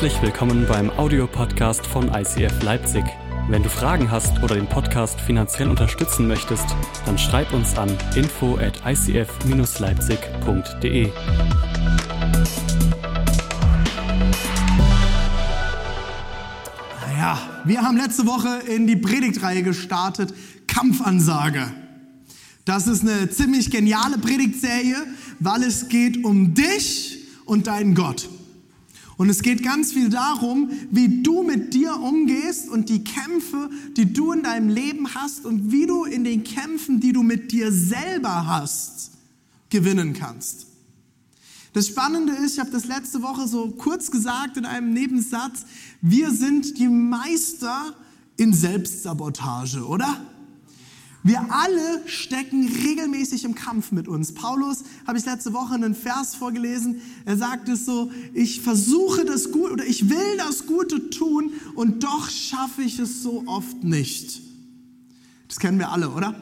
Herzlich willkommen beim Audiopodcast von ICF Leipzig. Wenn du Fragen hast oder den Podcast finanziell unterstützen möchtest, dann schreib uns an info at icf-leipzig.de. Ja, wir haben letzte Woche in die Predigtreihe gestartet, Kampfansage. Das ist eine ziemlich geniale Predigtserie, weil es geht um dich und deinen Gott. Und es geht ganz viel darum, wie du mit dir umgehst und die Kämpfe, die du in deinem Leben hast und wie du in den Kämpfen, die du mit dir selber hast, gewinnen kannst. Das Spannende ist, ich habe das letzte Woche so kurz gesagt in einem Nebensatz, wir sind die Meister in Selbstsabotage, oder? Wir alle stecken regelmäßig im Kampf mit uns. Paulus, habe ich letzte Woche einen Vers vorgelesen, er sagt es so, ich versuche das Gute oder ich will das Gute tun und doch schaffe ich es so oft nicht. Das kennen wir alle, oder?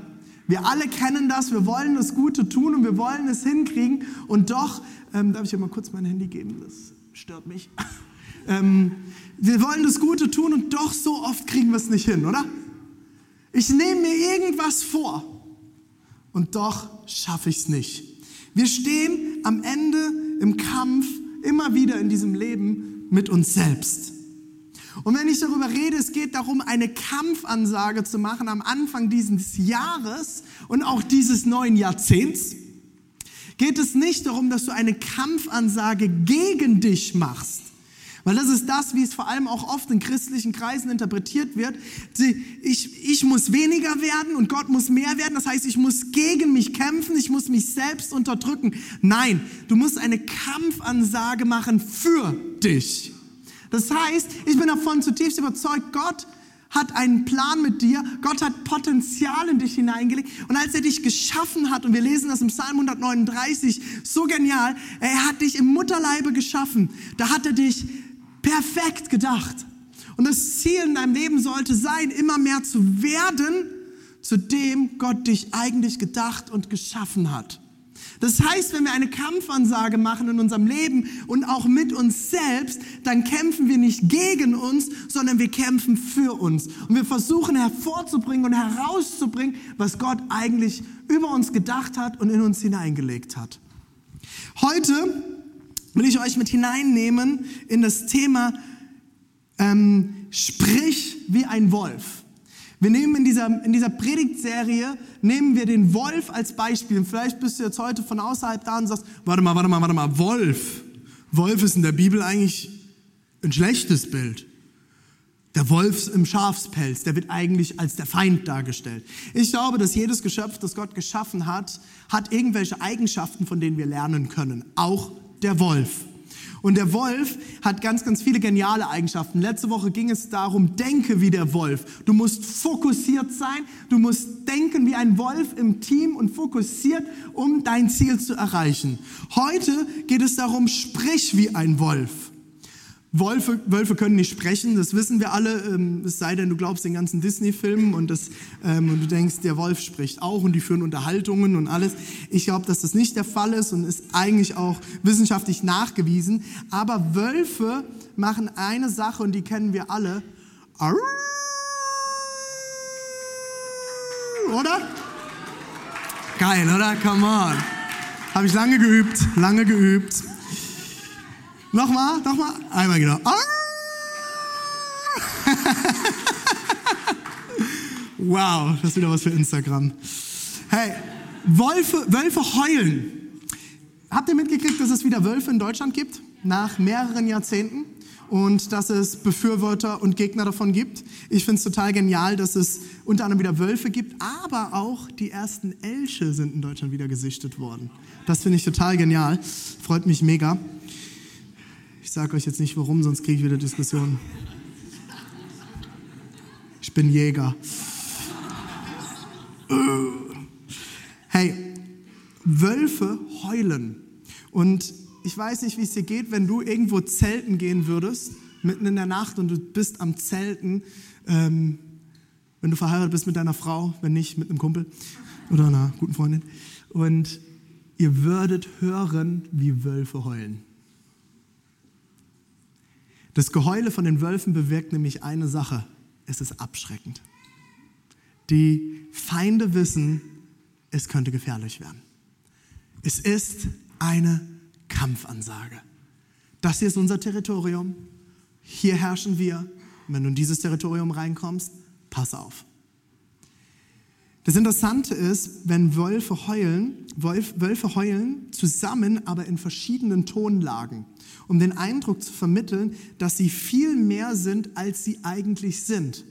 Wir alle kennen das, wir wollen das Gute tun und wir wollen es hinkriegen und doch, ähm, darf ich dir mal kurz mein Handy geben, das stört mich. ähm, wir wollen das Gute tun und doch so oft kriegen wir es nicht hin, oder? Ich nehme mir irgendwas vor und doch schaffe ich es nicht. Wir stehen am Ende im Kampf immer wieder in diesem Leben mit uns selbst. Und wenn ich darüber rede, es geht darum, eine Kampfansage zu machen am Anfang dieses Jahres und auch dieses neuen Jahrzehnts, geht es nicht darum, dass du eine Kampfansage gegen dich machst, weil das ist das, wie es vor allem auch oft in christlichen Kreisen interpretiert wird. Ich, ich muss weniger werden und Gott muss mehr werden. Das heißt, ich muss gegen mich kämpfen, ich muss mich selbst unterdrücken. Nein, du musst eine Kampfansage machen für dich. Das heißt, ich bin davon zutiefst überzeugt, Gott hat einen Plan mit dir. Gott hat Potenzial in dich hineingelegt. Und als er dich geschaffen hat, und wir lesen das im Psalm 139, so genial, er hat dich im Mutterleibe geschaffen. Da hat er dich perfekt gedacht. Und das Ziel in deinem Leben sollte sein, immer mehr zu werden, zu dem Gott dich eigentlich gedacht und geschaffen hat. Das heißt, wenn wir eine Kampfansage machen in unserem Leben und auch mit uns selbst, dann kämpfen wir nicht gegen uns, sondern wir kämpfen für uns. Und wir versuchen hervorzubringen und herauszubringen, was Gott eigentlich über uns gedacht hat und in uns hineingelegt hat. Heute will ich euch mit hineinnehmen in das Thema ähm, Sprich wie ein Wolf. Wir nehmen in dieser, in dieser Predigtserie, nehmen wir den Wolf als Beispiel. vielleicht bist du jetzt heute von außerhalb da und sagst, warte mal, warte mal, warte mal, Wolf. Wolf ist in der Bibel eigentlich ein schlechtes Bild. Der Wolf im Schafspelz, der wird eigentlich als der Feind dargestellt. Ich glaube, dass jedes Geschöpf, das Gott geschaffen hat, hat irgendwelche Eigenschaften, von denen wir lernen können. Auch der Wolf. Und der Wolf hat ganz, ganz viele geniale Eigenschaften. Letzte Woche ging es darum, denke wie der Wolf. Du musst fokussiert sein, du musst denken wie ein Wolf im Team und fokussiert, um dein Ziel zu erreichen. Heute geht es darum, sprich wie ein Wolf. Wölfe, Wölfe können nicht sprechen, das wissen wir alle, ähm, es sei denn, du glaubst den ganzen Disney-Filmen und, ähm, und du denkst, der Wolf spricht auch und die führen Unterhaltungen und alles. Ich glaube, dass das nicht der Fall ist und ist eigentlich auch wissenschaftlich nachgewiesen. Aber Wölfe machen eine Sache und die kennen wir alle. Oder? Geil, oder? Come on. Habe ich lange geübt, lange geübt. Nochmal, nochmal. Einmal genau. Ah! wow, das ist wieder was für Instagram. Hey, Wölfe, Wölfe heulen. Habt ihr mitgekriegt, dass es wieder Wölfe in Deutschland gibt? Nach mehreren Jahrzehnten? Und dass es Befürworter und Gegner davon gibt. Ich finde es total genial, dass es unter anderem wieder Wölfe gibt, aber auch die ersten Elche sind in Deutschland wieder gesichtet worden. Das finde ich total genial. Freut mich mega. Ich sage euch jetzt nicht warum, sonst kriege ich wieder Diskussionen. Ich bin Jäger. Hey, Wölfe heulen. Und ich weiß nicht, wie es dir geht, wenn du irgendwo zelten gehen würdest, mitten in der Nacht und du bist am Zelten, ähm, wenn du verheiratet bist mit deiner Frau, wenn nicht mit einem Kumpel oder einer guten Freundin. Und ihr würdet hören, wie Wölfe heulen. Das Geheule von den Wölfen bewirkt nämlich eine Sache. Es ist abschreckend. Die Feinde wissen, es könnte gefährlich werden. Es ist eine Kampfansage. Das hier ist unser Territorium. Hier herrschen wir. Und wenn du in dieses Territorium reinkommst, pass auf. Das Interessante ist, wenn Wölfe heulen, Wölfe heulen zusammen, aber in verschiedenen Tonlagen, um den Eindruck zu vermitteln, dass sie viel mehr sind, als sie eigentlich sind.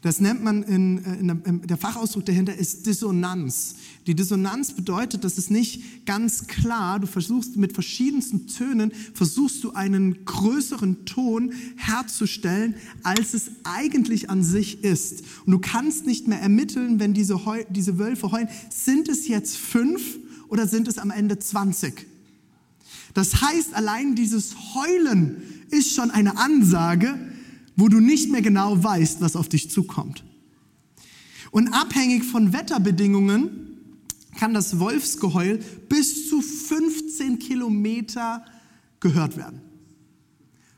Das nennt man in, äh, in, in, der Fachausdruck dahinter ist Dissonanz. Die Dissonanz bedeutet, dass es nicht ganz klar, du versuchst mit verschiedensten Tönen, versuchst du einen größeren Ton herzustellen, als es eigentlich an sich ist. Und du kannst nicht mehr ermitteln, wenn diese, Heu, diese Wölfe heulen, sind es jetzt fünf oder sind es am Ende 20? Das heißt, allein dieses Heulen ist schon eine Ansage, wo du nicht mehr genau weißt, was auf dich zukommt. Und abhängig von Wetterbedingungen kann das Wolfsgeheul bis zu 15 Kilometer gehört werden.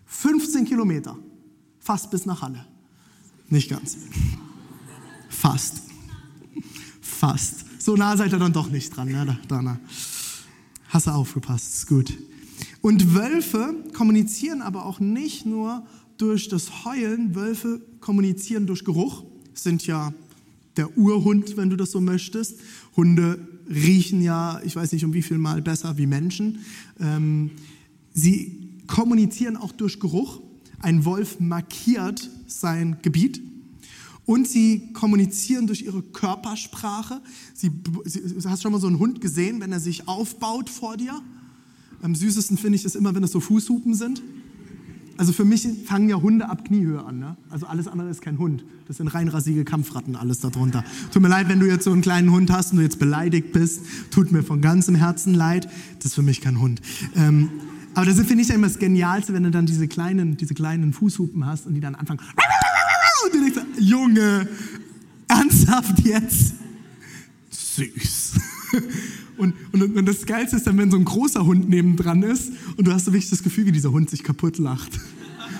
15 Kilometer, fast bis nach Halle. Nicht ganz. Fast. Fast. So nah seid ihr dann doch nicht dran, ne? Dana. Hast du aufgepasst, ist gut. Und Wölfe kommunizieren aber auch nicht nur durch das Heulen, Wölfe kommunizieren durch Geruch, sind ja der Urhund, wenn du das so möchtest. Hunde riechen ja, ich weiß nicht um wie viel Mal besser wie Menschen. Ähm, sie kommunizieren auch durch Geruch. Ein Wolf markiert sein Gebiet. Und sie kommunizieren durch ihre Körpersprache. Sie, sie, hast schon mal so einen Hund gesehen, wenn er sich aufbaut vor dir? Am süßesten finde ich das immer, wenn es so Fußhupen sind. Also für mich fangen ja Hunde ab Kniehöhe an. Ne? Also alles andere ist kein Hund. Das sind rein rasige Kampfratten, alles darunter. Tut mir leid, wenn du jetzt so einen kleinen Hund hast und du jetzt beleidigt bist. Tut mir von ganzem Herzen leid. Das ist für mich kein Hund. Ähm, aber das finde ich ja immer das Genialste, wenn du dann diese kleinen, diese kleinen Fußhupen hast und die dann anfangen. Und du denkst, Junge, ernsthaft jetzt? Süß. Und, und, und, das Geilste ist dann, wenn so ein großer Hund nebendran ist und du hast so wirklich das Gefühl, wie dieser Hund sich kaputt lacht.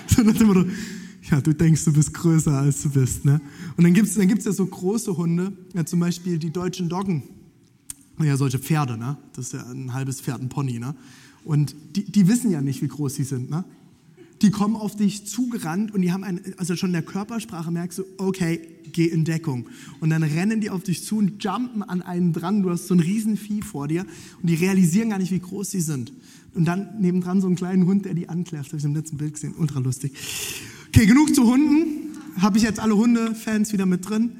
So nach dem ja, du denkst, du bist größer, als du bist. Ne? Und dann gibt es dann gibt's ja so große Hunde, ja, zum Beispiel die deutschen Doggen. Ja, solche Pferde, ne? das ist ja ein halbes Pferd, ein Pony. Ne? Und die, die wissen ja nicht, wie groß sie sind. Ne? Die kommen auf dich zugerannt und die haben ein, also schon in der Körpersprache merkst du, okay, geh in Deckung. Und dann rennen die auf dich zu und jumpen an einen dran. Du hast so ein Riesenvieh vor dir und die realisieren gar nicht, wie groß sie sind. Und dann nebendran so einen kleinen Hund, der die ankläfft. Habe ich im letzten Bild gesehen. Ultra lustig. Okay, genug zu Hunden. Habe ich jetzt alle Hunde-Fans wieder mit drin?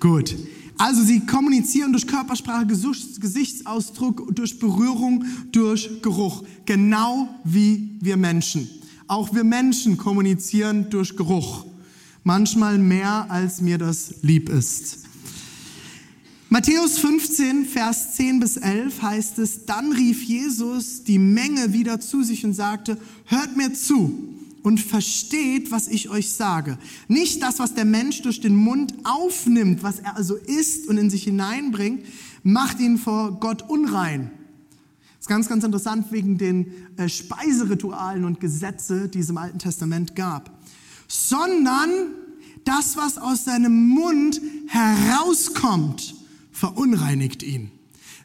Gut. Also sie kommunizieren durch Körpersprache, Gesichtsausdruck, durch Berührung, durch Geruch. Genau wie wir Menschen. Auch wir Menschen kommunizieren durch Geruch. Manchmal mehr, als mir das lieb ist. Matthäus 15, Vers 10 bis 11 heißt es, dann rief Jesus die Menge wieder zu sich und sagte, hört mir zu und versteht, was ich euch sage. Nicht das, was der Mensch durch den Mund aufnimmt, was er also isst und in sich hineinbringt, macht ihn vor Gott unrein. Ist ganz, ganz interessant wegen den äh, Speiseritualen und Gesetze, die es im Alten Testament gab. Sondern das, was aus seinem Mund herauskommt, verunreinigt ihn.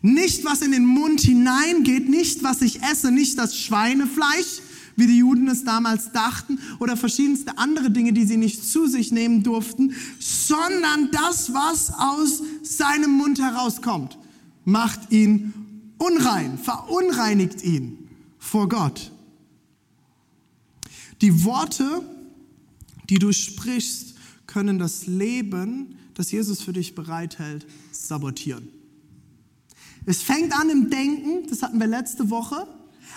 Nicht, was in den Mund hineingeht, nicht, was ich esse, nicht das Schweinefleisch, wie die Juden es damals dachten, oder verschiedenste andere Dinge, die sie nicht zu sich nehmen durften, sondern das, was aus seinem Mund herauskommt, macht ihn unrein, verunreinigt ihn vor Gott. Die Worte, die du sprichst, können das Leben, das Jesus für dich bereithält, sabotieren. Es fängt an im Denken, das hatten wir letzte Woche,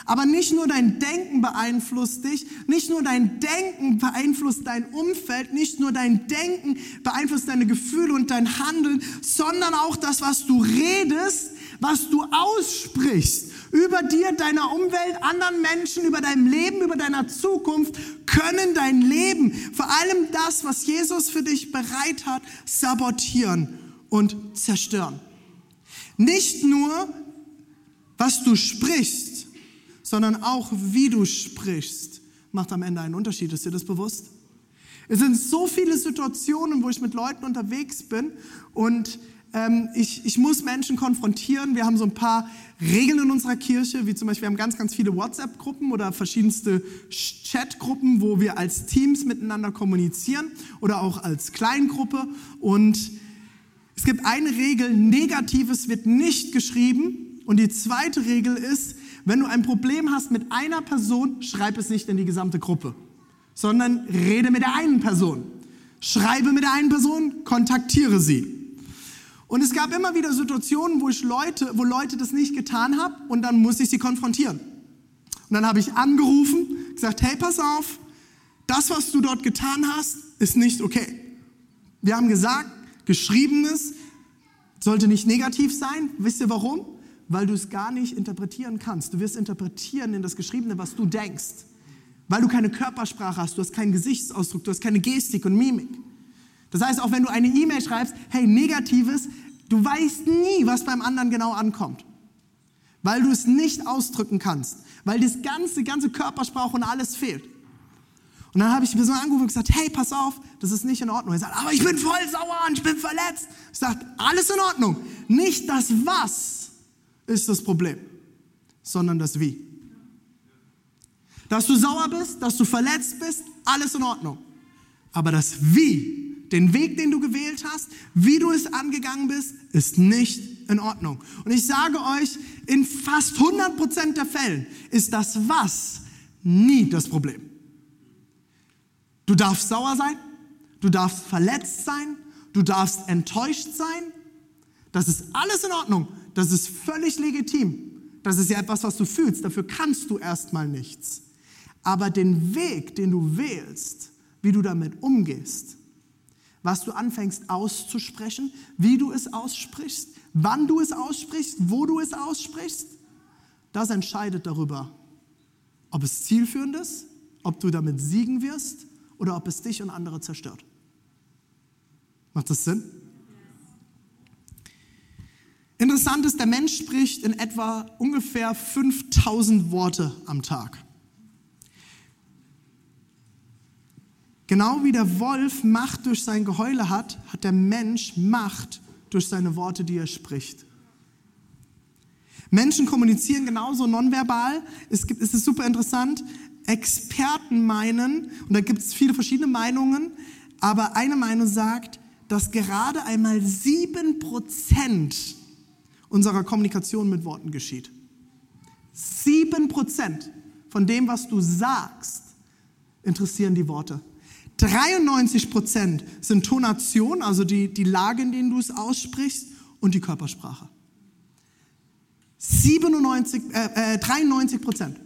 aber nicht nur dein Denken beeinflusst dich, nicht nur dein Denken beeinflusst dein Umfeld, nicht nur dein Denken beeinflusst deine Gefühle und dein Handeln, sondern auch das, was du redest, was du aussprichst über dir, deiner Umwelt, anderen Menschen, über dein Leben, über deiner Zukunft, können dein Leben, vor allem das, was Jesus für dich bereit hat, sabotieren und zerstören. Nicht nur, was du sprichst, sondern auch, wie du sprichst, macht am Ende einen Unterschied. Ist dir das bewusst? Es sind so viele Situationen, wo ich mit Leuten unterwegs bin und ähm, ich, ich muss Menschen konfrontieren. Wir haben so ein paar Regeln in unserer Kirche, wie zum Beispiel, wir haben ganz, ganz viele WhatsApp-Gruppen oder verschiedenste Chat-Gruppen, wo wir als Teams miteinander kommunizieren oder auch als Kleingruppe. Und es gibt eine Regel, Negatives wird nicht geschrieben. Und die zweite Regel ist, wenn du ein Problem hast mit einer Person, schreib es nicht in die gesamte Gruppe, sondern rede mit der einen Person. Schreibe mit der einen Person, kontaktiere sie. Und es gab immer wieder Situationen, wo ich Leute, wo Leute das nicht getan haben und dann musste ich sie konfrontieren. Und dann habe ich angerufen, gesagt, hey, pass auf, das, was du dort getan hast, ist nicht okay. Wir haben gesagt, geschriebenes sollte nicht negativ sein. Wisst ihr warum? Weil du es gar nicht interpretieren kannst. Du wirst interpretieren in das Geschriebene, was du denkst. Weil du keine Körpersprache hast, du hast keinen Gesichtsausdruck, du hast keine Gestik und Mimik. Das heißt, auch wenn du eine E-Mail schreibst, hey, negatives, du weißt nie, was beim anderen genau ankommt. Weil du es nicht ausdrücken kannst. Weil das ganze, ganze Körpersprache und alles fehlt. Und dann habe ich die Person angerufen und gesagt, hey, pass auf, das ist nicht in Ordnung. Er sagt, aber ich bin voll sauer und ich bin verletzt. Ich sage, alles in Ordnung. Nicht das Was ist das Problem, sondern das Wie. Dass du sauer bist, dass du verletzt bist, alles in Ordnung. Aber das Wie den Weg, den du gewählt hast, wie du es angegangen bist, ist nicht in Ordnung. Und ich sage euch, in fast 100% der Fällen ist das Was nie das Problem. Du darfst sauer sein, du darfst verletzt sein, du darfst enttäuscht sein. Das ist alles in Ordnung. Das ist völlig legitim. Das ist ja etwas, was du fühlst. Dafür kannst du erstmal nichts. Aber den Weg, den du wählst, wie du damit umgehst, was du anfängst auszusprechen, wie du es aussprichst, wann du es aussprichst, wo du es aussprichst, das entscheidet darüber, ob es zielführend ist, ob du damit siegen wirst oder ob es dich und andere zerstört. Macht das Sinn? Interessant ist, der Mensch spricht in etwa ungefähr 5000 Worte am Tag. Genau wie der Wolf Macht durch sein Geheule hat, hat der Mensch Macht durch seine Worte, die er spricht. Menschen kommunizieren genauso nonverbal. Es, gibt, es ist super interessant. Experten meinen, und da gibt es viele verschiedene Meinungen, aber eine Meinung sagt, dass gerade einmal sieben Prozent unserer Kommunikation mit Worten geschieht. Sieben Prozent von dem, was du sagst, interessieren die Worte. 93 Prozent sind Tonation, also die, die Lage, in denen du es aussprichst, und die Körpersprache. 97, äh, äh, 93 Prozent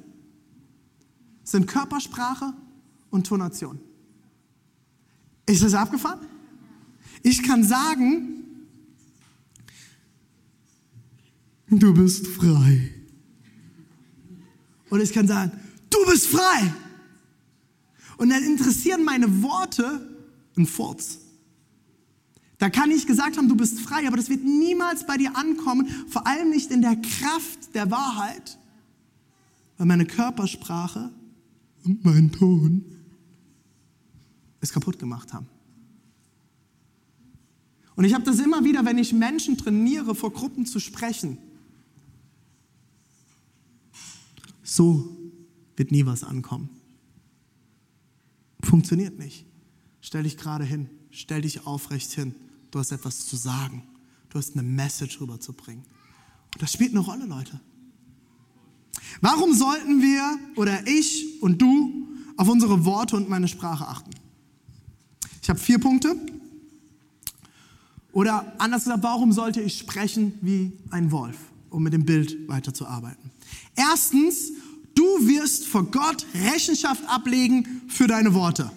sind Körpersprache und Tonation. Ist das abgefahren? Ich kann sagen, du bist frei. Und ich kann sagen, du bist frei. Und dann interessieren meine Worte ein Furz. Da kann ich gesagt haben, du bist frei, aber das wird niemals bei dir ankommen, vor allem nicht in der Kraft der Wahrheit, weil meine Körpersprache und mein Ton es kaputt gemacht haben. Und ich habe das immer wieder, wenn ich Menschen trainiere, vor Gruppen zu sprechen. So wird nie was ankommen. Funktioniert nicht. Stell dich gerade hin, stell dich aufrecht hin. Du hast etwas zu sagen. Du hast eine Message rüberzubringen. Und das spielt eine Rolle, Leute. Warum sollten wir oder ich und du auf unsere Worte und meine Sprache achten? Ich habe vier Punkte. Oder anders gesagt, warum sollte ich sprechen wie ein Wolf, um mit dem Bild weiterzuarbeiten? Erstens, Du wirst vor Gott Rechenschaft ablegen für deine Worte.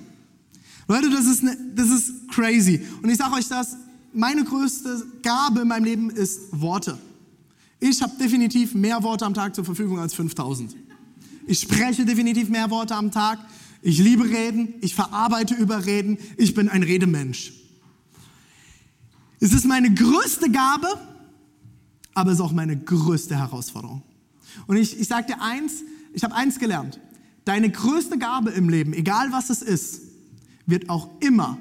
Leute, das ist, ne, das ist crazy. Und ich sage euch das, meine größte Gabe in meinem Leben ist Worte. Ich habe definitiv mehr Worte am Tag zur Verfügung als 5000. Ich spreche definitiv mehr Worte am Tag. Ich liebe Reden. Ich verarbeite über Reden. Ich bin ein Redemensch. Es ist meine größte Gabe, aber es ist auch meine größte Herausforderung. Und ich, ich sage dir eins, ich habe eins gelernt. Deine größte Gabe im Leben, egal was es ist, wird auch immer,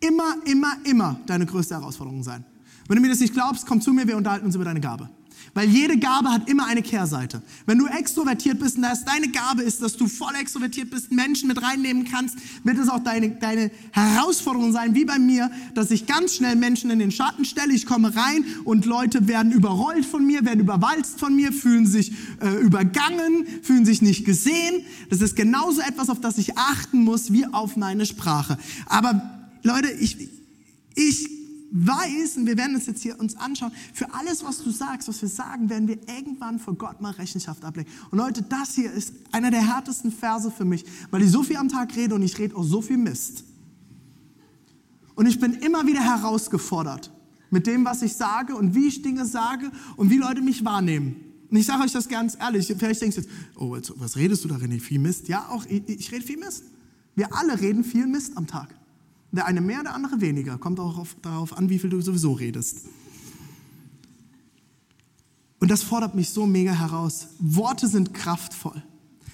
immer, immer, immer deine größte Herausforderung sein. Wenn du mir das nicht glaubst, komm zu mir, wir unterhalten uns über deine Gabe. Weil jede Gabe hat immer eine Kehrseite. Wenn du extrovertiert bist und das deine Gabe ist, dass du voll extrovertiert bist, Menschen mit reinnehmen kannst, wird es auch deine, deine Herausforderung sein, wie bei mir, dass ich ganz schnell Menschen in den Schatten stelle. Ich komme rein und Leute werden überrollt von mir, werden überwalzt von mir, fühlen sich äh, übergangen, fühlen sich nicht gesehen. Das ist genauso etwas, auf das ich achten muss, wie auf meine Sprache. Aber Leute, ich, ich weiß, und wir werden es jetzt hier uns anschauen, für alles, was du sagst, was wir sagen, werden wir irgendwann vor Gott mal Rechenschaft ablegen. Und Leute, das hier ist einer der härtesten Verse für mich, weil ich so viel am Tag rede und ich rede auch so viel Mist. Und ich bin immer wieder herausgefordert mit dem, was ich sage und wie ich Dinge sage und wie Leute mich wahrnehmen. Und ich sage euch das ganz ehrlich, vielleicht denkst du jetzt, oh, was redest du darin? Viel Mist? Ja, auch ich, ich rede viel Mist. Wir alle reden viel Mist am Tag. Der eine mehr, der andere weniger. Kommt auch auf, darauf an, wie viel du sowieso redest. Und das fordert mich so mega heraus. Worte sind kraftvoll.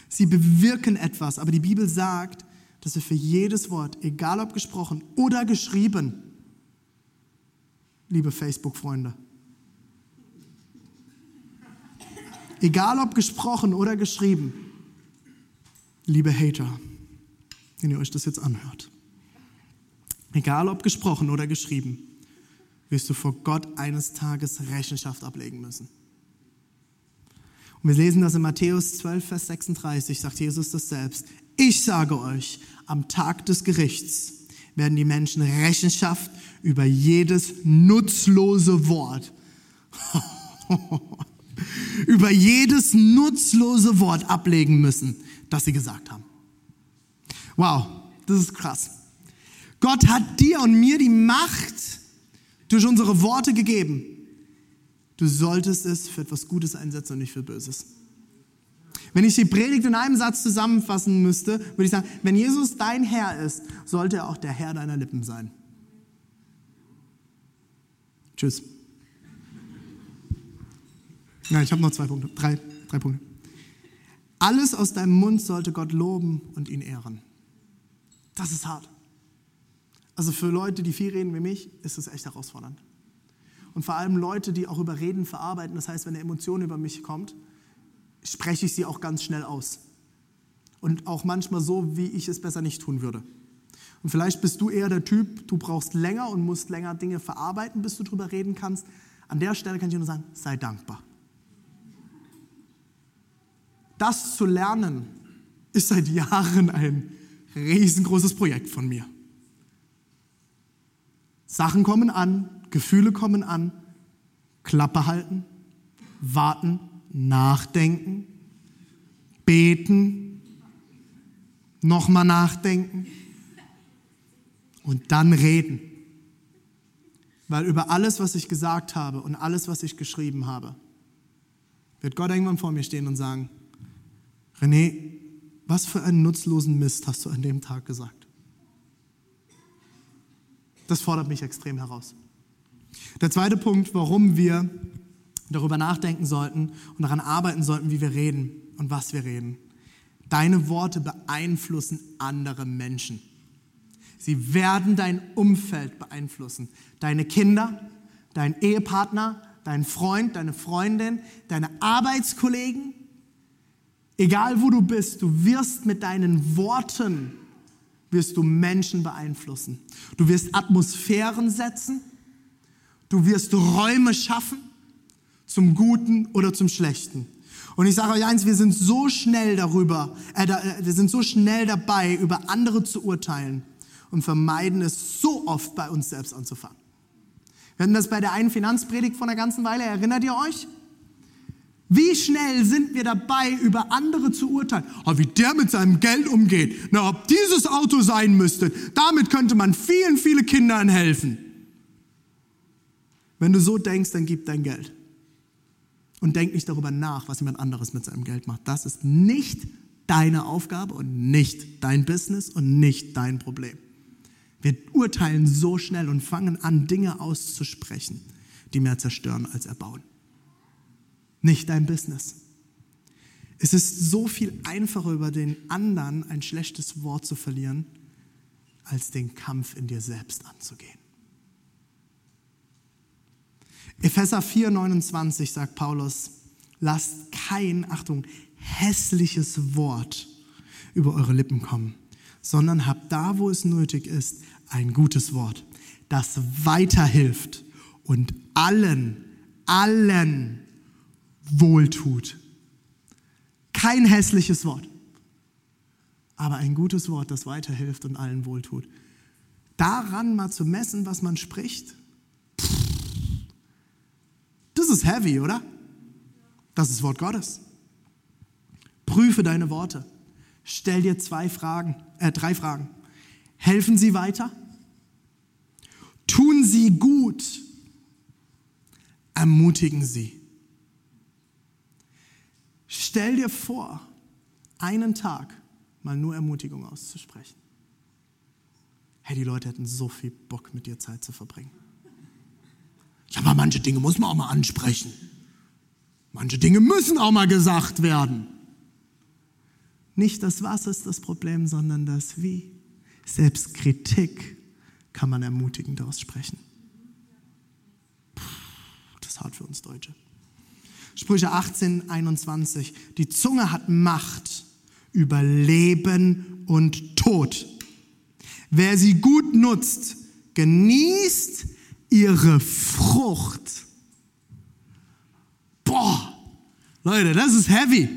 Sie bewirken etwas, aber die Bibel sagt, dass wir für jedes Wort, egal ob gesprochen oder geschrieben, liebe Facebook-Freunde, egal ob gesprochen oder geschrieben, liebe Hater, wenn ihr euch das jetzt anhört, egal ob gesprochen oder geschrieben, wirst du vor Gott eines Tages Rechenschaft ablegen müssen. Und wir lesen das in Matthäus 12, Vers 36, sagt Jesus das selbst. Ich sage euch, am Tag des Gerichts werden die Menschen Rechenschaft über jedes nutzlose Wort, über jedes nutzlose Wort ablegen müssen, das sie gesagt haben. Wow, das ist krass. Gott hat dir und mir die Macht durch unsere Worte gegeben. Du solltest es für etwas Gutes einsetzen und nicht für Böses. Wenn ich die Predigt in einem Satz zusammenfassen müsste, würde ich sagen, wenn Jesus dein Herr ist, sollte er auch der Herr deiner Lippen sein. Tschüss. Ja, ich habe noch zwei Punkte, drei, drei Punkte. Alles aus deinem Mund sollte Gott loben und ihn ehren. Das ist hart. Also für Leute, die viel reden wie mich, ist das echt herausfordernd. Und vor allem Leute, die auch über Reden verarbeiten. Das heißt, wenn eine Emotion über mich kommt, spreche ich sie auch ganz schnell aus. Und auch manchmal so, wie ich es besser nicht tun würde. Und vielleicht bist du eher der Typ, du brauchst länger und musst länger Dinge verarbeiten, bis du darüber reden kannst. An der Stelle kann ich nur sagen, sei dankbar. Das zu lernen, ist seit Jahren ein riesengroßes Projekt von mir. Sachen kommen an, Gefühle kommen an, Klappe halten, warten, nachdenken, beten, nochmal nachdenken und dann reden. Weil über alles, was ich gesagt habe und alles, was ich geschrieben habe, wird Gott irgendwann vor mir stehen und sagen, René, was für einen nutzlosen Mist hast du an dem Tag gesagt? Das fordert mich extrem heraus. Der zweite Punkt, warum wir darüber nachdenken sollten und daran arbeiten sollten, wie wir reden und was wir reden. Deine Worte beeinflussen andere Menschen. Sie werden dein Umfeld beeinflussen. Deine Kinder, dein Ehepartner, dein Freund, deine Freundin, deine Arbeitskollegen. Egal wo du bist, du wirst mit deinen Worten wirst du Menschen beeinflussen. Du wirst Atmosphären setzen. Du wirst Räume schaffen zum Guten oder zum Schlechten. Und ich sage euch eins, wir sind so schnell darüber, äh, äh, wir sind so schnell dabei, über andere zu urteilen und vermeiden es so oft bei uns selbst anzufangen. Wir hatten das bei der einen Finanzpredigt von der ganzen Weile, erinnert ihr euch? Wie schnell sind wir dabei, über andere zu urteilen? Oh, wie der mit seinem Geld umgeht. Na, ob dieses Auto sein müsste, damit könnte man vielen, vielen Kindern helfen. Wenn du so denkst, dann gib dein Geld. Und denk nicht darüber nach, was jemand anderes mit seinem Geld macht. Das ist nicht deine Aufgabe und nicht dein Business und nicht dein Problem. Wir urteilen so schnell und fangen an, Dinge auszusprechen, die mehr zerstören als erbauen nicht dein Business. Es ist so viel einfacher, über den anderen ein schlechtes Wort zu verlieren, als den Kampf in dir selbst anzugehen. Epheser 4, 29 sagt Paulus, lasst kein, Achtung, hässliches Wort über eure Lippen kommen, sondern habt da, wo es nötig ist, ein gutes Wort, das weiterhilft und allen, allen wohltut. Kein hässliches Wort, aber ein gutes Wort, das weiterhilft und allen wohltut. Daran mal zu messen, was man spricht, das ist heavy, oder? Das ist Wort Gottes. Prüfe deine Worte. Stell dir zwei Fragen, äh, drei Fragen. Helfen sie weiter? Tun sie gut? Ermutigen sie. Stell dir vor, einen Tag mal nur Ermutigung auszusprechen. Hey, die Leute hätten so viel Bock, mit dir Zeit zu verbringen. Ja, aber manche Dinge muss man auch mal ansprechen. Manche Dinge müssen auch mal gesagt werden. Nicht das Was ist das Problem, sondern das Wie. Selbst Kritik kann man ermutigend aussprechen. Puh, das ist hart für uns Deutsche. Sprüche 18, 21. Die Zunge hat Macht über Leben und Tod. Wer sie gut nutzt, genießt ihre Frucht. Boah, Leute, das ist heavy.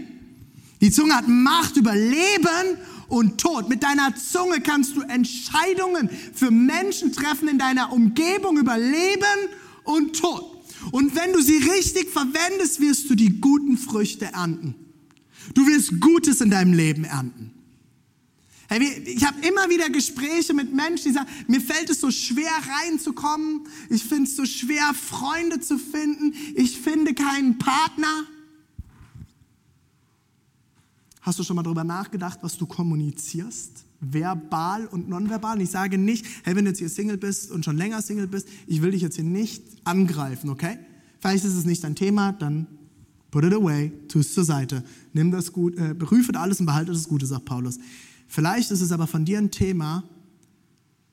Die Zunge hat Macht über Leben und Tod. Mit deiner Zunge kannst du Entscheidungen für Menschen treffen in deiner Umgebung über Leben und Tod. Und wenn du sie richtig verwendest, wirst du die guten Früchte ernten. Du wirst Gutes in deinem Leben ernten. Ich habe immer wieder Gespräche mit Menschen, die sagen, mir fällt es so schwer reinzukommen. Ich finde es so schwer, Freunde zu finden. Ich finde keinen Partner. Hast du schon mal darüber nachgedacht, was du kommunizierst? Verbal und nonverbal. Ich sage nicht, hey, wenn du jetzt hier Single bist und schon länger Single bist, ich will dich jetzt hier nicht angreifen, okay? Vielleicht ist es nicht dein Thema, dann put it away, tu es zur Seite. Nimm das gut, äh, prüfe alles und behalte das Gute, sagt Paulus. Vielleicht ist es aber von dir ein Thema,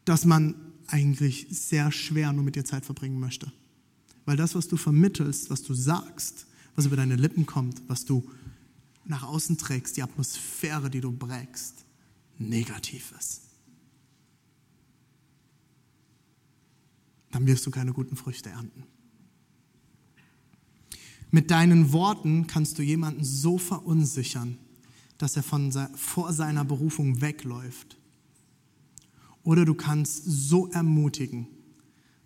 das man eigentlich sehr schwer nur mit dir Zeit verbringen möchte. Weil das, was du vermittelst, was du sagst, was über deine Lippen kommt, was du nach außen trägst, die Atmosphäre, die du prägst, negativ ist. Dann wirst du keine guten Früchte ernten. Mit deinen Worten kannst du jemanden so verunsichern, dass er von, vor seiner Berufung wegläuft. Oder du kannst so ermutigen,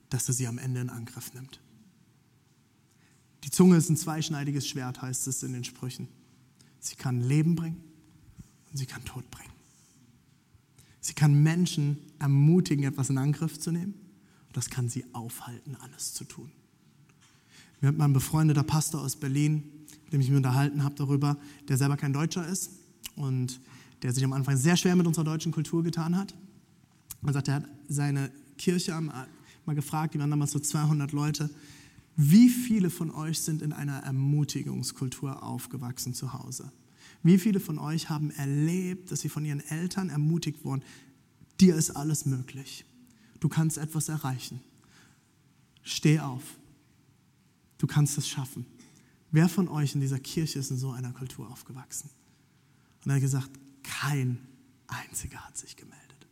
dass er sie am Ende in Angriff nimmt. Die Zunge ist ein zweischneidiges Schwert, heißt es in den Sprüchen. Sie kann Leben bringen und sie kann Tod bringen. Sie kann Menschen ermutigen, etwas in Angriff zu nehmen. Und das kann sie aufhalten, alles zu tun. Mir hat mein befreundeter Pastor aus Berlin, mit dem ich mich unterhalten habe darüber, der selber kein Deutscher ist, und der sich am Anfang sehr schwer mit unserer deutschen Kultur getan hat. Man sagt, er hat seine Kirche mal gefragt, die waren damals so 200 Leute, wie viele von euch sind in einer Ermutigungskultur aufgewachsen zu Hause? Wie viele von euch haben erlebt, dass sie von ihren Eltern ermutigt wurden, dir ist alles möglich. Du kannst etwas erreichen. Steh auf. Du kannst es schaffen. Wer von euch in dieser Kirche ist in so einer Kultur aufgewachsen? Und er hat gesagt, kein einziger hat sich gemeldet.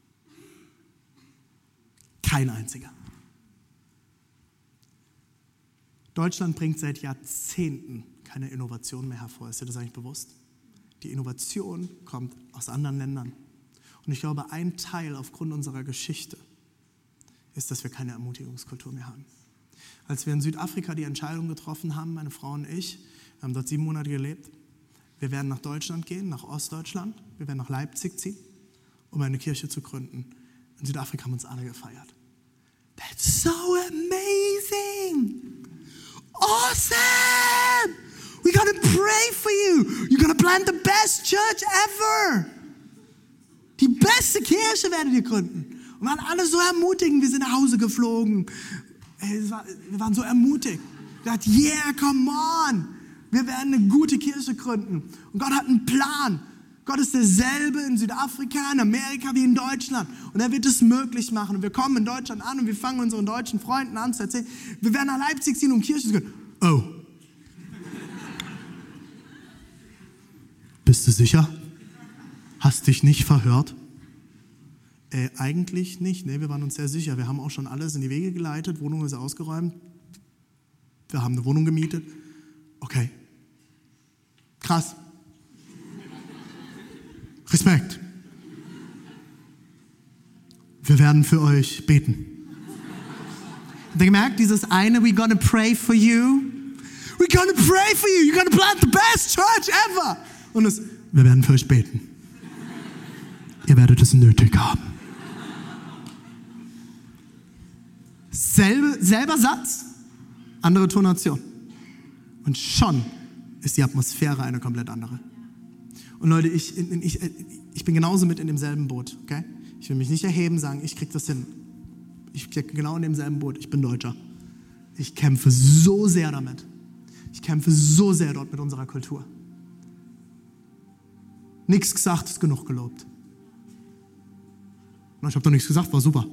Kein einziger. Deutschland bringt seit Jahrzehnten keine Innovation mehr hervor. Ist dir das eigentlich bewusst? Die Innovation kommt aus anderen Ländern. Und ich glaube, ein Teil aufgrund unserer Geschichte ist, dass wir keine Ermutigungskultur mehr haben. Als wir in Südafrika die Entscheidung getroffen haben, meine Frau und ich, wir haben dort sieben Monate gelebt, wir werden nach Deutschland gehen, nach Ostdeutschland. Wir werden nach Leipzig ziehen, um eine Kirche zu gründen. In Südafrika haben uns alle gefeiert. That's so amazing! Awesome! We gotta pray for you. You're gonna plant the best church ever. Die beste Kirche werdet ihr gründen. Und waren alle so ermutigend. Wir sind nach Hause geflogen. wir waren so ermutigt. Wir dachten, yeah, come on. Wir werden eine gute Kirche gründen. Und Gott hat einen Plan. Gott ist derselbe in Südafrika, in Amerika wie in Deutschland. Und er wird es möglich machen. Und wir kommen in Deutschland an und wir fangen unseren deutschen Freunden an zu erzählen, wir werden nach Leipzig ziehen, um Kirche zu gründen. Oh. Bist du sicher? Hast dich nicht verhört? Äh, eigentlich nicht. Nee, wir waren uns sehr sicher. Wir haben auch schon alles in die Wege geleitet. Wohnung ist ausgeräumt. Wir haben eine Wohnung gemietet. Okay. Krass. Respekt. Wir werden für euch beten. Habt ihr gemerkt, dieses eine, we're gonna pray for you. We're gonna pray for you. You're gonna plant the best church ever. Und es, wir werden für euch beten. Ihr werdet es nötig haben. Selbe, selber Satz, andere Tonation. Und schon ist die Atmosphäre eine komplett andere. Und Leute, ich, ich, ich bin genauso mit in demselben Boot. Okay? Ich will mich nicht erheben, sagen, ich krieg das hin. Ich bin genau in demselben Boot. Ich bin Deutscher. Ich kämpfe so sehr damit. Ich kämpfe so sehr dort mit unserer Kultur. Nichts gesagt ist genug gelobt. Ich habe doch nichts gesagt, war super.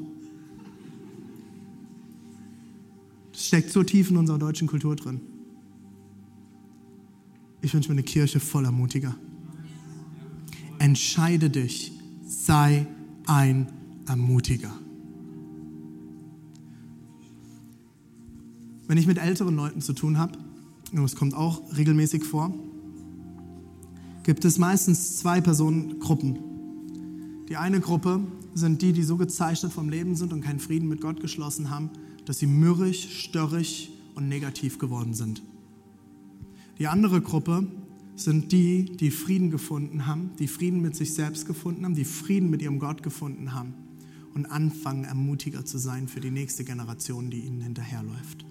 Das steckt so tief in unserer deutschen Kultur drin. Ich wünsche mir eine Kirche voller Mutiger entscheide dich, sei ein Ermutiger. Wenn ich mit älteren Leuten zu tun habe, und das kommt auch regelmäßig vor, gibt es meistens zwei Personengruppen. Die eine Gruppe sind die, die so gezeichnet vom Leben sind und keinen Frieden mit Gott geschlossen haben, dass sie mürrisch, störrig und negativ geworden sind. Die andere Gruppe sind die, die Frieden gefunden haben, die Frieden mit sich selbst gefunden haben, die Frieden mit ihrem Gott gefunden haben und anfangen, ermutiger zu sein für die nächste Generation, die ihnen hinterherläuft.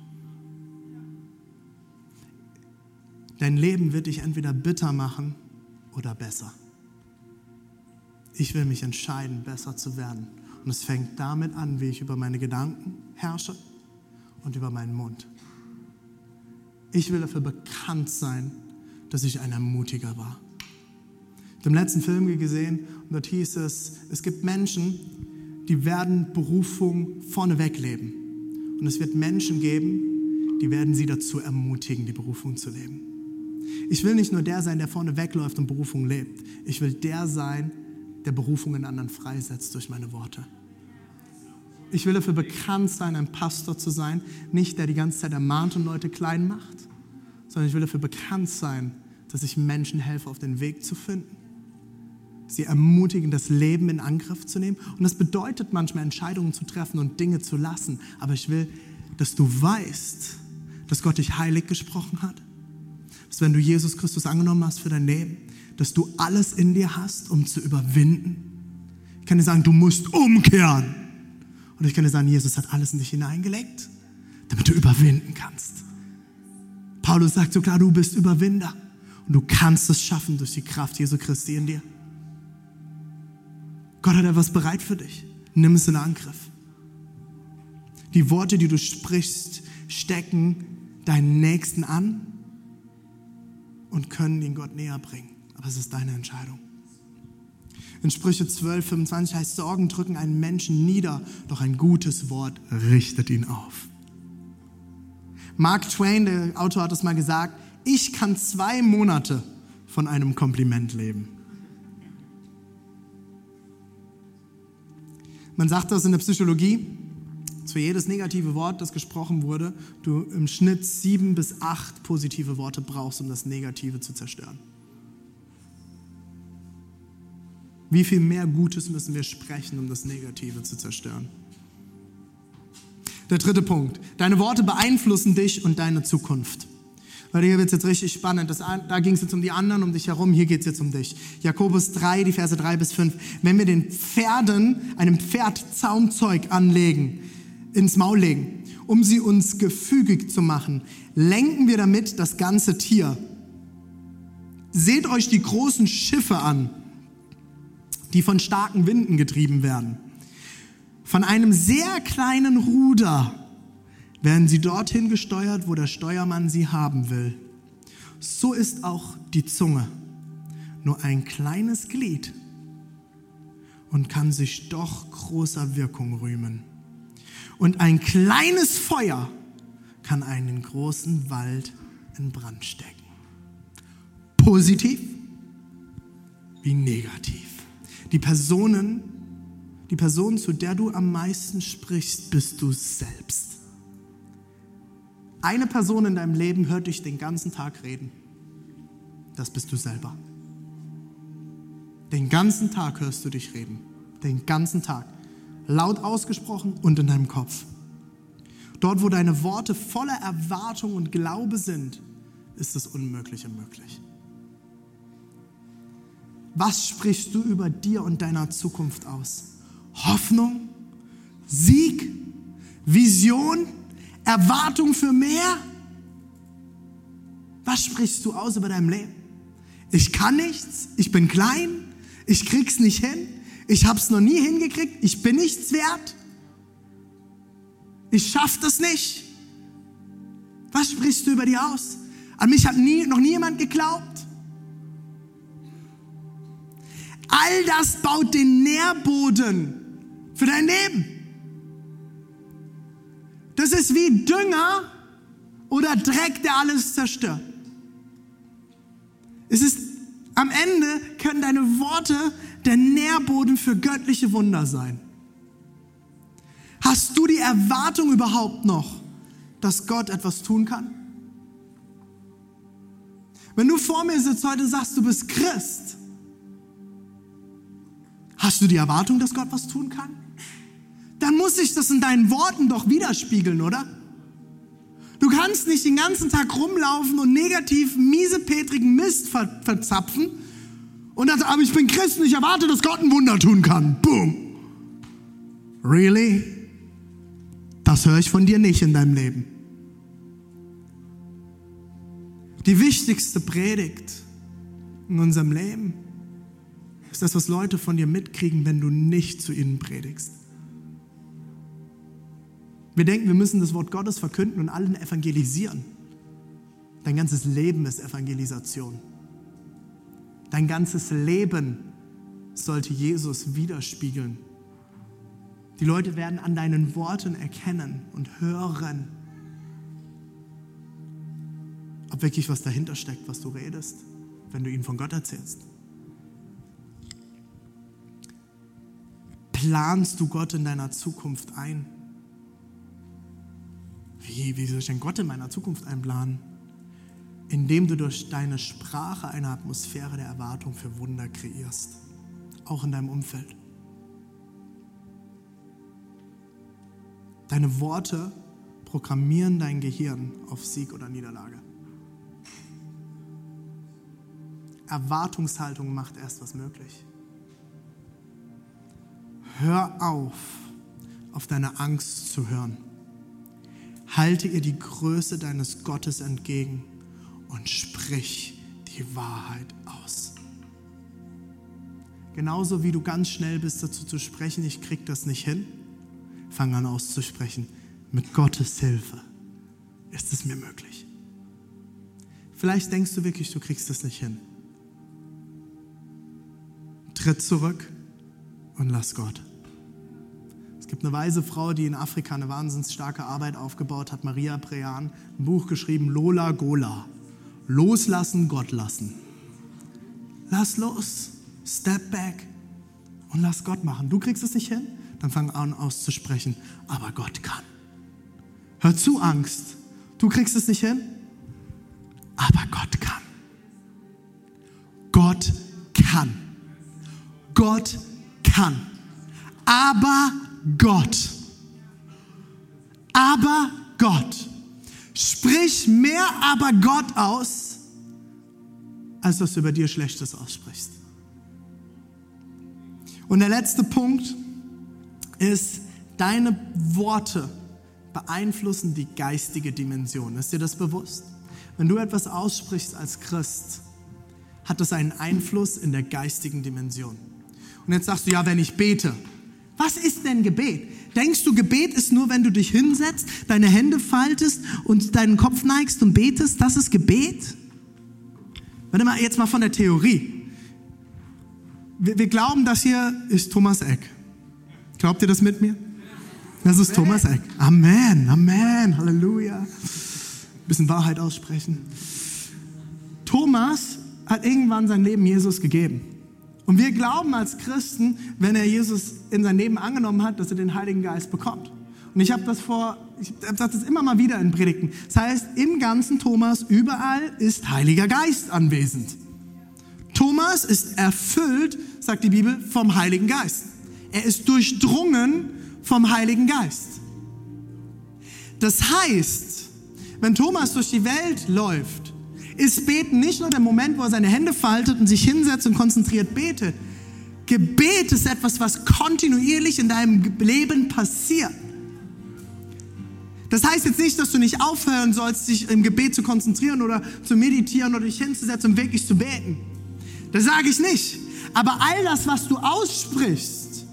Dein Leben wird dich entweder bitter machen oder besser. Ich will mich entscheiden, besser zu werden. Und es fängt damit an, wie ich über meine Gedanken herrsche und über meinen Mund. Ich will dafür bekannt sein, dass ich ein Ermutiger war. Den letzten Film gesehen und dort hieß es, es gibt Menschen, die werden Berufung vorneweg leben. Und es wird Menschen geben, die werden sie dazu ermutigen, die Berufung zu leben. Ich will nicht nur der sein, der vorne wegläuft und Berufung lebt. Ich will der sein, der Berufung in anderen freisetzt durch meine Worte. Ich will dafür bekannt sein, ein Pastor zu sein, nicht der die ganze Zeit ermahnt und Leute klein macht, sondern ich will dafür bekannt sein, dass ich Menschen helfe, auf den Weg zu finden. Sie ermutigen, das Leben in Angriff zu nehmen. Und das bedeutet manchmal, Entscheidungen zu treffen und Dinge zu lassen. Aber ich will, dass du weißt, dass Gott dich heilig gesprochen hat. Dass wenn du Jesus Christus angenommen hast für dein Leben, dass du alles in dir hast, um zu überwinden. Ich kann dir sagen, du musst umkehren. Und ich kann dir sagen, Jesus hat alles in dich hineingelegt, damit du überwinden kannst. Paulus sagt so klar, du bist Überwinder und du kannst es schaffen durch die Kraft Jesu Christi in dir. Gott hat etwas bereit für dich. Nimm es in Angriff. Die Worte, die du sprichst, stecken deinen Nächsten an und können ihn Gott näher bringen. Aber es ist deine Entscheidung. In Sprüche 12, 25 heißt, Sorgen drücken einen Menschen nieder, doch ein gutes Wort richtet ihn auf. Mark Twain, der Autor, hat es mal gesagt, ich kann zwei Monate von einem Kompliment leben. Man sagt das in der Psychologie, für jedes negative Wort, das gesprochen wurde, du im Schnitt sieben bis acht positive Worte brauchst, um das Negative zu zerstören. Wie viel mehr Gutes müssen wir sprechen, um das Negative zu zerstören? Der dritte Punkt. Deine Worte beeinflussen dich und deine Zukunft. Weil hier wird es jetzt richtig spannend. Das, da ging es jetzt um die anderen, um dich herum. Hier geht es jetzt um dich. Jakobus 3, die Verse 3 bis 5. Wenn wir den Pferden, einem Pferd Zaumzeug anlegen, ins Maul legen, um sie uns gefügig zu machen, lenken wir damit das ganze Tier. Seht euch die großen Schiffe an, die von starken Winden getrieben werden. Von einem sehr kleinen Ruder werden sie dorthin gesteuert, wo der Steuermann sie haben will. so ist auch die Zunge nur ein kleines Glied und kann sich doch großer Wirkung rühmen. Und ein kleines Feuer kann einen großen Wald in Brand stecken. Positiv wie negativ. Die Personen, die Person, zu der du am meisten sprichst, bist du selbst. Eine Person in deinem Leben hört dich den ganzen Tag reden. Das bist du selber. Den ganzen Tag hörst du dich reden. Den ganzen Tag. Laut ausgesprochen und in deinem Kopf. Dort, wo deine Worte voller Erwartung und Glaube sind, ist das Unmögliche möglich. Was sprichst du über dir und deiner Zukunft aus? Hoffnung? Sieg? Vision? Erwartung für mehr? Was sprichst du aus über dein Leben? Ich kann nichts, ich bin klein, ich krieg's nicht hin, ich hab's noch nie hingekriegt, ich bin nichts wert, ich schaff das nicht. Was sprichst du über dir aus? An mich hat nie, noch nie jemand geglaubt. All das baut den Nährboden für dein Leben. Das ist wie Dünger oder Dreck, der alles zerstört. Es ist am Ende können deine Worte der Nährboden für göttliche Wunder sein. Hast du die Erwartung überhaupt noch, dass Gott etwas tun kann? Wenn du vor mir sitzt heute und sagst, du bist Christ, hast du die Erwartung, dass Gott was tun kann? Dann muss sich das in deinen Worten doch widerspiegeln, oder? Du kannst nicht den ganzen Tag rumlaufen und negativ miesepetrigen Mist ver verzapfen und dann, aber ich bin Christ und ich erwarte, dass Gott ein Wunder tun kann. Boom. Really? Das höre ich von dir nicht in deinem Leben. Die wichtigste Predigt in unserem Leben ist das, was Leute von dir mitkriegen, wenn du nicht zu ihnen predigst. Wir denken, wir müssen das Wort Gottes verkünden und allen evangelisieren. Dein ganzes Leben ist Evangelisation. Dein ganzes Leben sollte Jesus widerspiegeln. Die Leute werden an deinen Worten erkennen und hören, ob wirklich was dahinter steckt, was du redest, wenn du ihnen von Gott erzählst. Planst du Gott in deiner Zukunft ein? Wie, wie soll ich denn Gott in meiner Zukunft einplanen? Indem du durch deine Sprache eine Atmosphäre der Erwartung für Wunder kreierst, auch in deinem Umfeld. Deine Worte programmieren dein Gehirn auf Sieg oder Niederlage. Erwartungshaltung macht erst was möglich. Hör auf, auf deine Angst zu hören. Halte ihr die Größe deines Gottes entgegen und sprich die Wahrheit aus. Genauso wie du ganz schnell bist dazu zu sprechen, ich krieg das nicht hin, fang an auszusprechen. Mit Gottes Hilfe ist es mir möglich. Vielleicht denkst du wirklich, du kriegst das nicht hin. Tritt zurück und lass Gott. Es gibt eine weise Frau, die in Afrika eine wahnsinnig starke Arbeit aufgebaut hat, Maria Prean, ein Buch geschrieben, Lola Gola. Loslassen, Gott lassen. Lass los, step back und lass Gott machen. Du kriegst es nicht hin, dann fang an auszusprechen, aber Gott kann. Hör zu, Angst. Du kriegst es nicht hin, aber Gott kann. Gott kann. Gott kann. Aber Gott. Aber Gott. Sprich mehr aber Gott aus, als dass du über dir Schlechtes aussprichst. Und der letzte Punkt ist, deine Worte beeinflussen die geistige Dimension. Ist dir das bewusst? Wenn du etwas aussprichst als Christ, hat das einen Einfluss in der geistigen Dimension. Und jetzt sagst du, ja, wenn ich bete, was ist denn Gebet? Denkst du, Gebet ist nur, wenn du dich hinsetzt, deine Hände faltest und deinen Kopf neigst und betest? Das ist Gebet? Warte mal, jetzt mal von der Theorie. Wir, wir glauben, das hier ist Thomas Eck. Glaubt ihr das mit mir? Das ist Thomas Eck. Amen, Amen, Halleluja. Ein bisschen Wahrheit aussprechen. Thomas hat irgendwann sein Leben Jesus gegeben. Und wir glauben als Christen, wenn er Jesus in sein Leben angenommen hat, dass er den Heiligen Geist bekommt. Und ich habe das vor, ich sage das immer mal wieder in Predigten. Das heißt, im ganzen Thomas, überall ist Heiliger Geist anwesend. Thomas ist erfüllt, sagt die Bibel, vom Heiligen Geist. Er ist durchdrungen vom Heiligen Geist. Das heißt, wenn Thomas durch die Welt läuft, ist Beten nicht nur der Moment, wo er seine Hände faltet und sich hinsetzt und konzentriert betet. Gebet ist etwas, was kontinuierlich in deinem Leben passiert. Das heißt jetzt nicht, dass du nicht aufhören sollst, dich im Gebet zu konzentrieren oder zu meditieren oder dich hinzusetzen und wirklich zu beten. Das sage ich nicht. Aber all das, was du aussprichst,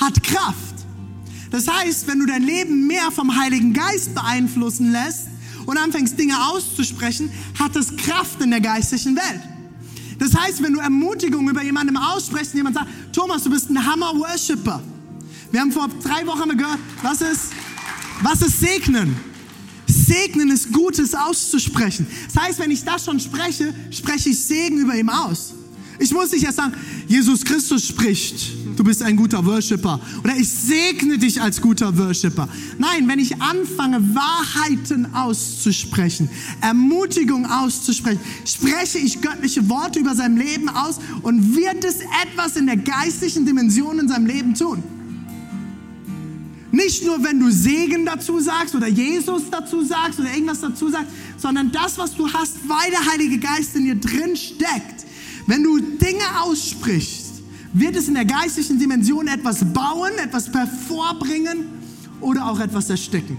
hat Kraft. Das heißt, wenn du dein Leben mehr vom Heiligen Geist beeinflussen lässt und anfängst Dinge auszusprechen, hat es Kraft in der geistlichen Welt. Das heißt, wenn du Ermutigung über jemandem aussprichst und jemand sagt, Thomas, du bist ein Hammer-Worshipper. Wir haben vor drei Wochen gehört, was ist was ist segnen? Segnen ist Gutes auszusprechen. Das heißt, wenn ich das schon spreche, spreche ich Segen über ihm aus. Ich muss nicht erst sagen, Jesus Christus spricht, du bist ein guter Worshipper. Oder ich segne dich als guter Worshipper. Nein, wenn ich anfange, Wahrheiten auszusprechen, Ermutigung auszusprechen, spreche ich göttliche Worte über sein Leben aus und wird es etwas in der geistlichen Dimension in seinem Leben tun. Nicht nur, wenn du Segen dazu sagst oder Jesus dazu sagst oder irgendwas dazu sagst, sondern das, was du hast, weil der Heilige Geist in dir drin steckt. Wenn du Dinge aussprichst, wird es in der geistlichen Dimension etwas bauen, etwas hervorbringen oder auch etwas ersticken.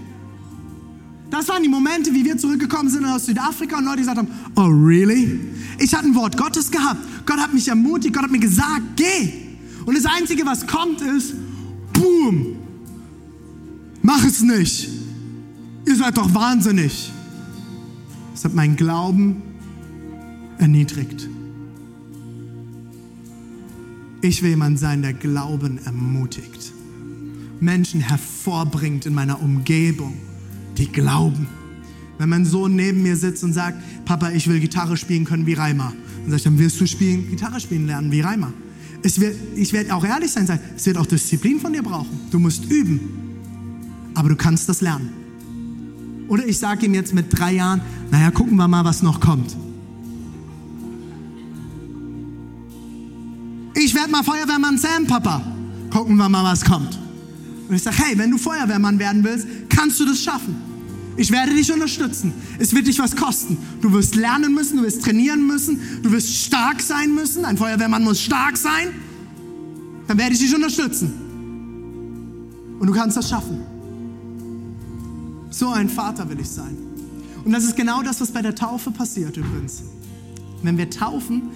Das waren die Momente, wie wir zurückgekommen sind aus Südafrika und Leute gesagt haben, oh really? Ich hatte ein Wort Gottes gehabt. Gott hat mich ermutigt, Gott hat mir gesagt, geh. Und das Einzige, was kommt, ist, boom, Mach es nicht. Ihr seid doch wahnsinnig. Das hat meinen Glauben erniedrigt. Ich will jemand sein, der Glauben ermutigt. Menschen hervorbringt in meiner Umgebung, die glauben. Wenn mein Sohn neben mir sitzt und sagt, Papa, ich will Gitarre spielen können wie Reimer, dann sage ich, dann wirst du spielen, Gitarre spielen lernen wie Reimer. Wird, ich werde auch ehrlich sein, sagen, es wird auch Disziplin von dir brauchen. Du musst üben aber du kannst das lernen. Oder ich sage ihm jetzt mit drei Jahren, naja, gucken wir mal, was noch kommt. Werde mal Feuerwehrmann Sam, Papa. Gucken wir mal, was kommt. Und ich sage, hey, wenn du Feuerwehrmann werden willst, kannst du das schaffen. Ich werde dich unterstützen. Es wird dich was kosten. Du wirst lernen müssen, du wirst trainieren müssen, du wirst stark sein müssen. Ein Feuerwehrmann muss stark sein. Dann werde ich dich unterstützen. Und du kannst das schaffen. So ein Vater will ich sein. Und das ist genau das, was bei der Taufe passiert übrigens. Wenn wir taufen,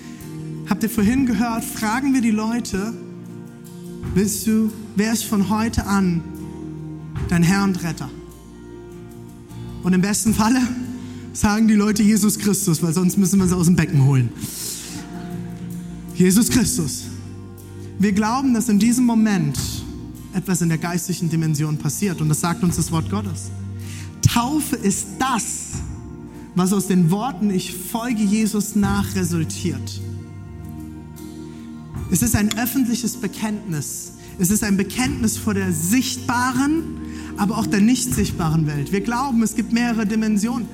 habt ihr vorhin gehört, fragen wir die Leute, willst du, wer ist von heute an dein Herr und Retter? Und im besten Falle sagen die Leute Jesus Christus, weil sonst müssen wir sie aus dem Becken holen. Jesus Christus. Wir glauben, dass in diesem Moment etwas in der geistlichen Dimension passiert und das sagt uns das Wort Gottes. Taufe ist das, was aus den Worten Ich folge Jesus nach resultiert. Es ist ein öffentliches Bekenntnis. Es ist ein Bekenntnis vor der sichtbaren, aber auch der nicht sichtbaren Welt. Wir glauben, es gibt mehrere Dimensionen.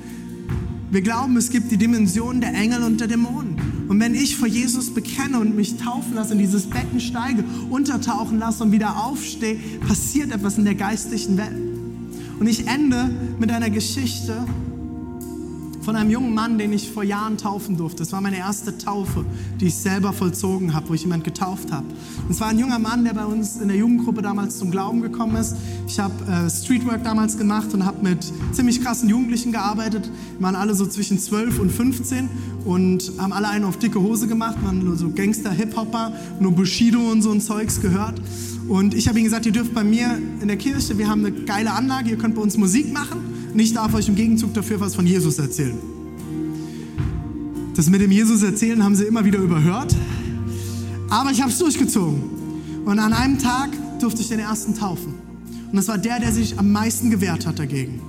Wir glauben, es gibt die Dimension der Engel und der Dämonen. Und wenn ich vor Jesus bekenne und mich taufen lasse, in dieses Becken steige, untertauchen lasse und wieder aufstehe, passiert etwas in der geistlichen Welt. Und ich ende mit einer Geschichte von einem jungen Mann, den ich vor Jahren taufen durfte. Das war meine erste Taufe, die ich selber vollzogen habe, wo ich jemanden getauft habe. Es war ein junger Mann, der bei uns in der Jugendgruppe damals zum Glauben gekommen ist. Ich habe äh, Streetwork damals gemacht und habe mit ziemlich krassen Jugendlichen gearbeitet. Wir waren alle so zwischen 12 und 15 und haben alle einen auf dicke Hose gemacht, waren nur so Gangster-Hip-Hopper, nur Bushido und so ein Zeugs gehört. Und ich habe ihnen gesagt, ihr dürft bei mir in der Kirche, wir haben eine geile Anlage, ihr könnt bei uns Musik machen und ich darf euch im Gegenzug dafür was von Jesus erzählen. Das mit dem Jesus erzählen haben sie immer wieder überhört. Aber ich habe es durchgezogen. Und an einem Tag durfte ich den ersten taufen. Und das war der, der sich am meisten gewehrt hat dagegen.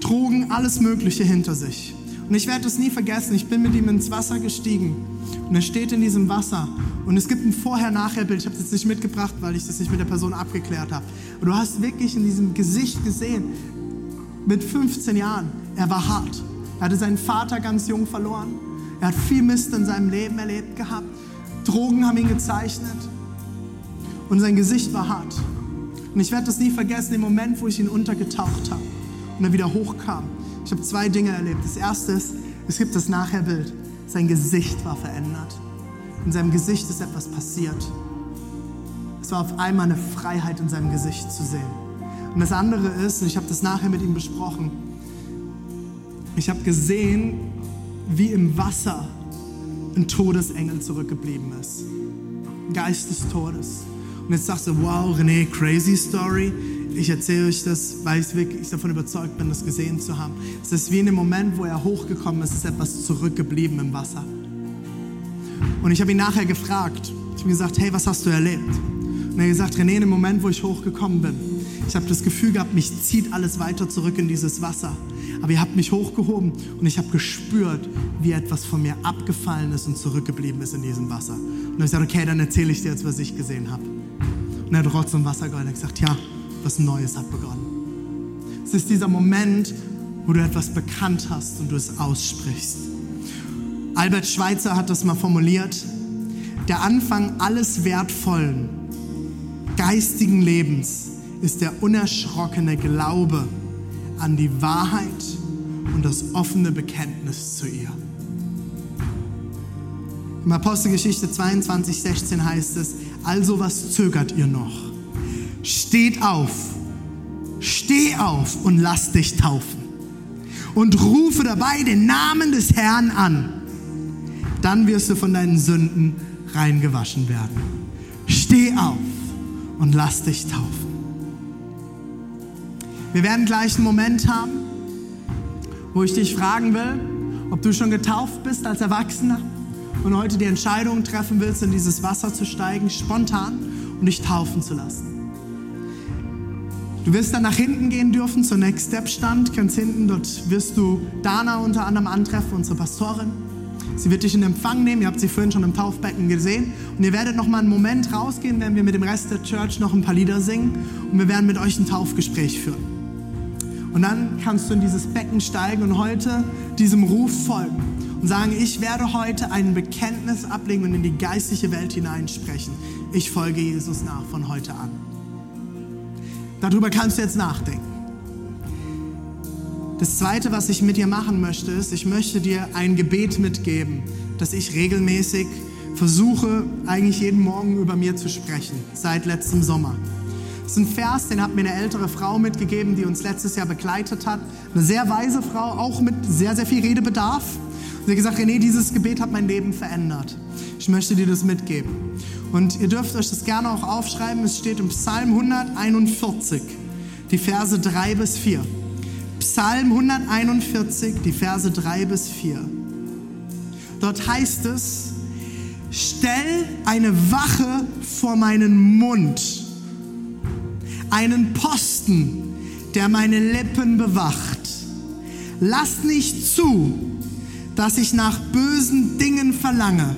Drogen, alles Mögliche hinter sich. Und ich werde es nie vergessen, ich bin mit ihm ins Wasser gestiegen. Und er steht in diesem Wasser. Und es gibt ein Vorher-Nachher-Bild. Ich habe es jetzt nicht mitgebracht, weil ich das nicht mit der Person abgeklärt habe. Und du hast wirklich in diesem Gesicht gesehen, mit 15 Jahren, er war hart. Er hatte seinen Vater ganz jung verloren. Er hat viel Mist in seinem Leben erlebt gehabt. Drogen haben ihn gezeichnet. Und sein Gesicht war hart. Und ich werde das nie vergessen, im Moment, wo ich ihn untergetaucht habe und er wieder hochkam. Ich habe zwei Dinge erlebt. Das erste ist, es gibt das Nachherbild. Sein Gesicht war verändert. In seinem Gesicht ist etwas passiert. Es war auf einmal eine Freiheit in seinem Gesicht zu sehen. Und das andere ist, und ich habe das nachher mit ihm besprochen, ich habe gesehen, wie im Wasser ein Todesengel zurückgeblieben ist. Geist des Todes. Und jetzt sagst du, wow, René, crazy story. Ich erzähle euch das, weil ich wirklich davon überzeugt bin, das gesehen zu haben. Es ist wie in dem Moment, wo er hochgekommen ist, ist etwas zurückgeblieben im Wasser. Und ich habe ihn nachher gefragt. Ich habe gesagt, hey, was hast du erlebt? Und er hat gesagt, René, in dem Moment, wo ich hochgekommen bin, ich habe das Gefühl gehabt, mich zieht alles weiter zurück in dieses Wasser. Aber ihr habt mich hochgehoben und ich habe gespürt, wie etwas von mir abgefallen ist und zurückgeblieben ist in diesem Wasser. Und ich gesagt, okay, dann erzähle ich dir jetzt, was ich gesehen habe. Und er hat Rotz und Wasser geheult und gesagt, ja, was Neues hat begonnen. Es ist dieser Moment, wo du etwas bekannt hast und du es aussprichst. Albert Schweitzer hat das mal formuliert. Der Anfang alles Wertvollen, geistigen Lebens ist der unerschrockene Glaube an die Wahrheit und das offene Bekenntnis zu ihr. Im Apostelgeschichte 22, 16 heißt es, also was zögert ihr noch? Steht auf, steh auf und lass dich taufen und rufe dabei den Namen des Herrn an. Dann wirst du von deinen Sünden reingewaschen werden. Steh auf und lass dich taufen. Wir werden gleich einen Moment haben, wo ich dich fragen will, ob du schon getauft bist als Erwachsener und heute die Entscheidung treffen willst, in dieses Wasser zu steigen, spontan und dich taufen zu lassen. Du wirst dann nach hinten gehen dürfen zur Next Step Stand, ganz hinten. Dort wirst du Dana unter anderem antreffen, unsere Pastorin. Sie wird dich in Empfang nehmen. Ihr habt sie vorhin schon im Taufbecken gesehen. Und ihr werdet noch mal einen Moment rausgehen, wenn wir mit dem Rest der Church noch ein paar Lieder singen. Und wir werden mit euch ein Taufgespräch führen. Und dann kannst du in dieses Becken steigen und heute diesem Ruf folgen und sagen, ich werde heute ein Bekenntnis ablegen und in die geistliche Welt hineinsprechen. Ich folge Jesus nach von heute an. Darüber kannst du jetzt nachdenken. Das Zweite, was ich mit dir machen möchte, ist, ich möchte dir ein Gebet mitgeben, das ich regelmäßig versuche, eigentlich jeden Morgen über mir zu sprechen, seit letztem Sommer. Ist ein Vers, den hat mir eine ältere Frau mitgegeben, die uns letztes Jahr begleitet hat. Eine sehr weise Frau, auch mit sehr, sehr viel Redebedarf. Sie hat gesagt, René, dieses Gebet hat mein Leben verändert. Ich möchte dir das mitgeben. Und ihr dürft euch das gerne auch aufschreiben. Es steht im Psalm 141, die Verse 3 bis 4. Psalm 141, die Verse 3 bis 4. Dort heißt es, stell eine Wache vor meinen Mund einen Posten, der meine Lippen bewacht. Lass nicht zu, dass ich nach bösen Dingen verlange,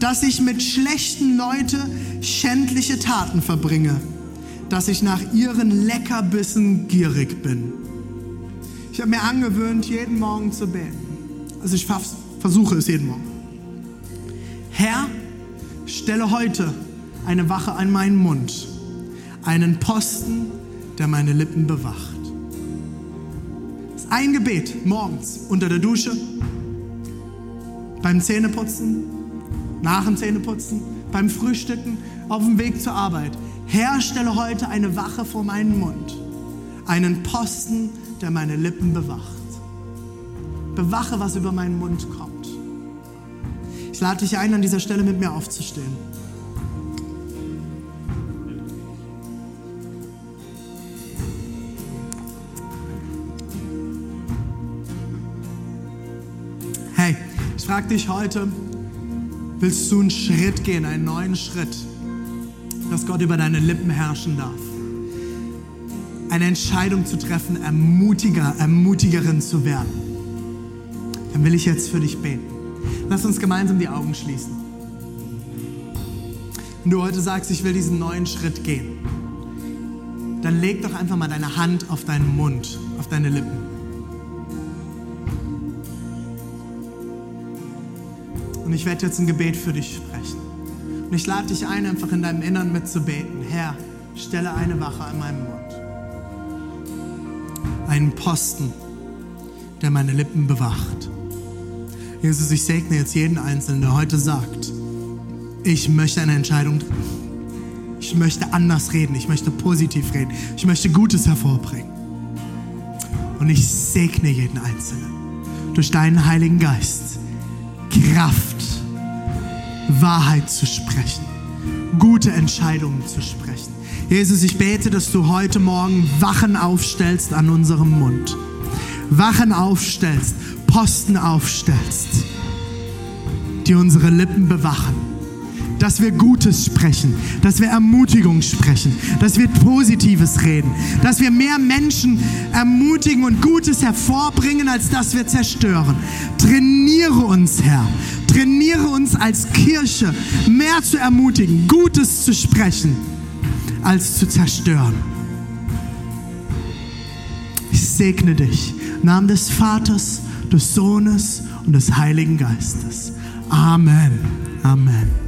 dass ich mit schlechten Leuten schändliche Taten verbringe, dass ich nach ihren Leckerbissen gierig bin. Ich habe mir angewöhnt, jeden Morgen zu beten. Also ich versuche es jeden Morgen. Herr, stelle heute eine Wache an meinen Mund einen Posten, der meine Lippen bewacht. Das ist ein Gebet morgens unter der Dusche, beim Zähneputzen, nach dem Zähneputzen, beim Frühstücken, auf dem Weg zur Arbeit. Herr, stelle heute eine Wache vor meinen Mund, einen Posten, der meine Lippen bewacht. Bewache, was über meinen Mund kommt. Ich lade dich ein, an dieser Stelle mit mir aufzustehen. Ich frage dich heute, willst du einen Schritt gehen, einen neuen Schritt, dass Gott über deine Lippen herrschen darf? Eine Entscheidung zu treffen, Ermutiger, Ermutigerin zu werden. Dann will ich jetzt für dich beten. Lass uns gemeinsam die Augen schließen. Wenn du heute sagst, ich will diesen neuen Schritt gehen, dann leg doch einfach mal deine Hand auf deinen Mund, auf deine Lippen. Und ich werde jetzt ein Gebet für dich sprechen. Und ich lade dich ein, einfach in deinem Innern mitzubeten. Herr, stelle eine Wache an meinem Mund. Einen Posten, der meine Lippen bewacht. Jesus, ich segne jetzt jeden Einzelnen, der heute sagt, ich möchte eine Entscheidung treffen. Ich möchte anders reden, ich möchte positiv reden, ich möchte Gutes hervorbringen. Und ich segne jeden Einzelnen durch deinen Heiligen Geist Kraft, Wahrheit zu sprechen, gute Entscheidungen zu sprechen. Jesus, ich bete, dass du heute Morgen Wachen aufstellst an unserem Mund. Wachen aufstellst, Posten aufstellst, die unsere Lippen bewachen dass wir Gutes sprechen, dass wir Ermutigung sprechen, dass wir Positives reden, dass wir mehr Menschen ermutigen und Gutes hervorbringen, als dass wir zerstören. Trainiere uns, Herr. Trainiere uns als Kirche, mehr zu ermutigen, Gutes zu sprechen, als zu zerstören. Ich segne dich. Im Namen des Vaters, des Sohnes und des Heiligen Geistes. Amen. Amen.